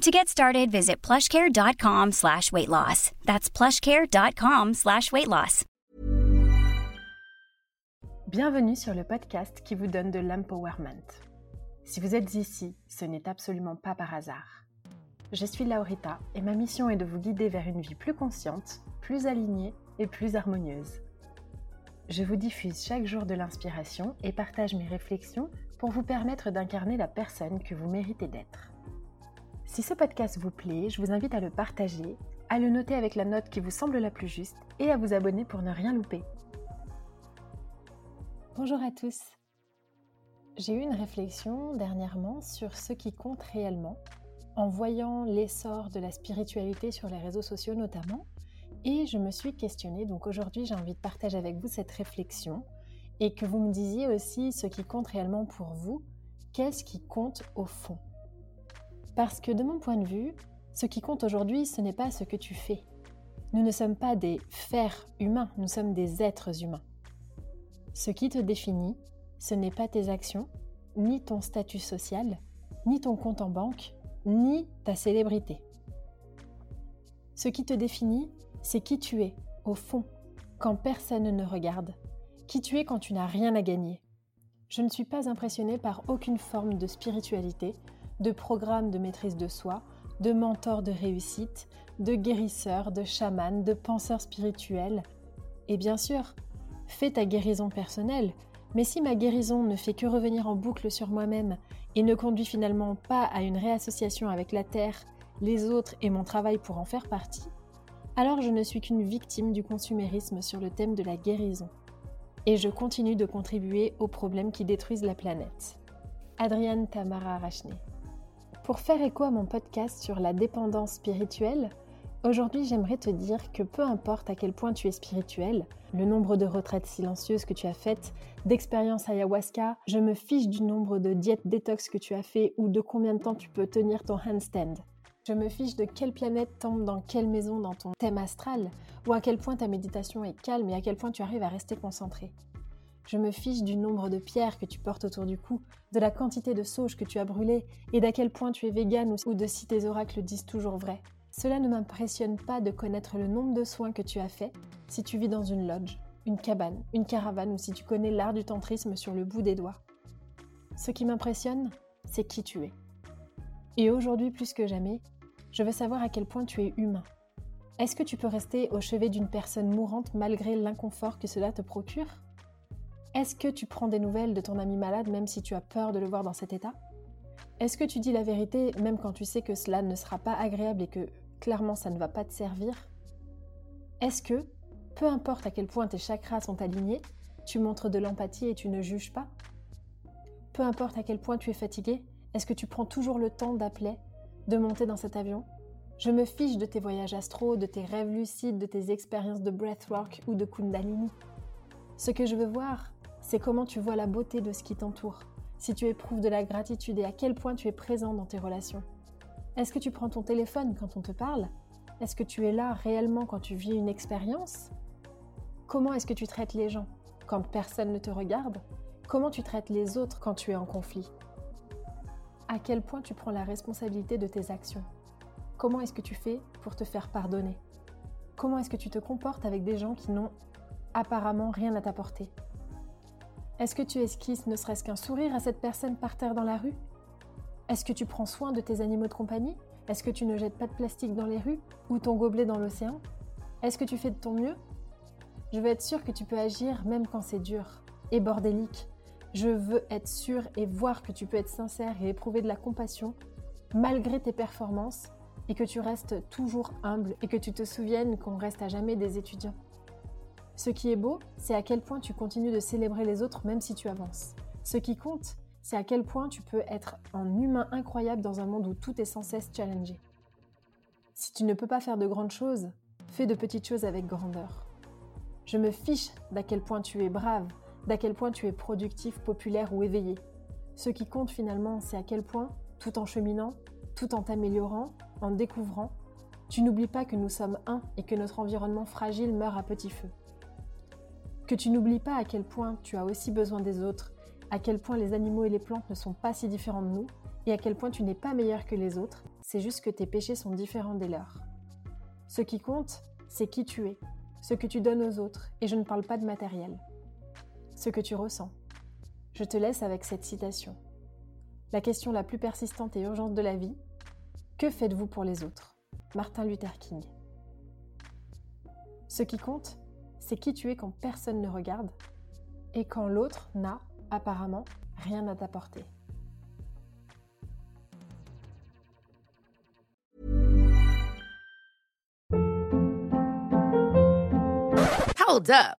To get started, visit plushcare.com slash weight loss. That's plushcare.com slash weight loss. Bienvenue sur le podcast qui vous donne de l'empowerment. Si vous êtes ici, ce n'est absolument pas par hasard. Je suis Laurita et ma mission est de vous guider vers une vie plus consciente, plus alignée et plus harmonieuse. Je vous diffuse chaque jour de l'inspiration et partage mes réflexions pour vous permettre d'incarner la personne que vous méritez d'être. Si ce podcast vous plaît, je vous invite à le partager, à le noter avec la note qui vous semble la plus juste et à vous abonner pour ne rien louper. Bonjour à tous. J'ai eu une réflexion dernièrement sur ce qui compte réellement, en voyant l'essor de la spiritualité sur les réseaux sociaux notamment, et je me suis questionnée, donc aujourd'hui j'ai envie de partager avec vous cette réflexion, et que vous me disiez aussi ce qui compte réellement pour vous, qu'est-ce qui compte au fond? Parce que de mon point de vue, ce qui compte aujourd'hui, ce n'est pas ce que tu fais. Nous ne sommes pas des fers humains, nous sommes des êtres humains. Ce qui te définit, ce n'est pas tes actions, ni ton statut social, ni ton compte en banque, ni ta célébrité. Ce qui te définit, c'est qui tu es, au fond, quand personne ne regarde, qui tu es quand tu n'as rien à gagner. Je ne suis pas impressionnée par aucune forme de spiritualité, de programmes de maîtrise de soi, de mentors de réussite, de guérisseurs, de chamans, de penseurs spirituels. Et bien sûr, fais ta guérison personnelle, mais si ma guérison ne fait que revenir en boucle sur moi-même et ne conduit finalement pas à une réassociation avec la Terre, les autres et mon travail pour en faire partie, alors je ne suis qu'une victime du consumérisme sur le thème de la guérison. Et je continue de contribuer aux problèmes qui détruisent la planète. Adrienne Tamara Rachné. Pour faire écho à mon podcast sur la dépendance spirituelle, aujourd'hui j'aimerais te dire que peu importe à quel point tu es spirituel, le nombre de retraites silencieuses que tu as faites, d'expériences ayahuasca, je me fiche du nombre de diètes détox que tu as fait ou de combien de temps tu peux tenir ton handstand. Je me fiche de quelle planète tombe dans quelle maison dans ton thème astral, ou à quel point ta méditation est calme et à quel point tu arrives à rester concentré. Je me fiche du nombre de pierres que tu portes autour du cou, de la quantité de sauge que tu as brûlé et d'à quel point tu es vegan ou de si tes oracles disent toujours vrai. Cela ne m'impressionne pas de connaître le nombre de soins que tu as fait si tu vis dans une lodge, une cabane, une caravane ou si tu connais l'art du tantrisme sur le bout des doigts. Ce qui m'impressionne, c'est qui tu es. Et aujourd'hui plus que jamais, je veux savoir à quel point tu es humain. Est-ce que tu peux rester au chevet d'une personne mourante malgré l'inconfort que cela te procure? Est-ce que tu prends des nouvelles de ton ami malade même si tu as peur de le voir dans cet état? Est-ce que tu dis la vérité même quand tu sais que cela ne sera pas agréable et que clairement ça ne va pas te servir? Est-ce que, peu importe à quel point tes chakras sont alignés, tu montres de l'empathie et tu ne juges pas? Peu importe à quel point tu es fatigué, est-ce que tu prends toujours le temps d'appeler, de monter dans cet avion? Je me fiche de tes voyages astro, de tes rêves lucides, de tes expériences de breathwork ou de kundalini. Ce que je veux voir, c'est comment tu vois la beauté de ce qui t'entoure, si tu éprouves de la gratitude et à quel point tu es présent dans tes relations. Est-ce que tu prends ton téléphone quand on te parle? Est-ce que tu es là réellement quand tu vis une expérience? Comment est-ce que tu traites les gens quand personne ne te regarde? Comment tu traites les autres quand tu es en conflit? À quel point tu prends la responsabilité de tes actions? Comment est-ce que tu fais pour te faire pardonner? Comment est-ce que tu te comportes avec des gens qui n'ont apparemment rien à t'apporter? Est-ce que tu esquisses ne serait-ce qu'un sourire à cette personne par terre dans la rue? Est-ce que tu prends soin de tes animaux de compagnie? Est-ce que tu ne jettes pas de plastique dans les rues ou ton gobelet dans l'océan? Est-ce que tu fais de ton mieux? Je veux être sûre que tu peux agir même quand c'est dur et bordélique. Je veux être sûre et voir que tu peux être sincère et éprouver de la compassion malgré tes performances et que tu restes toujours humble et que tu te souviennes qu'on reste à jamais des étudiants. Ce qui est beau, c'est à quel point tu continues de célébrer les autres même si tu avances. Ce qui compte, c'est à quel point tu peux être un humain incroyable dans un monde où tout est sans cesse challengé. Si tu ne peux pas faire de grandes choses, fais de petites choses avec grandeur. Je me fiche d'à quel point tu es brave, d'à quel point tu es productif, populaire ou éveillé. Ce qui compte finalement, c'est à quel point, tout en cheminant, tout en t'améliorant, en découvrant, tu n'oublies pas que nous sommes un et que notre environnement fragile meurt à petit feu. Que tu n'oublies pas à quel point tu as aussi besoin des autres, à quel point les animaux et les plantes ne sont pas si différents de nous, et à quel point tu n'es pas meilleur que les autres, c'est juste que tes péchés sont différents des leurs. Ce qui compte, c'est qui tu es, ce que tu donnes aux autres, et je ne parle pas de matériel. Ce que tu ressens. Je te laisse avec cette citation. La question la plus persistante et urgente de la vie, que faites-vous pour les autres? Martin Luther King. Ce qui compte, c'est qui tu es quand personne ne regarde et quand l'autre n'a, apparemment, rien à t'apporter. Hold up.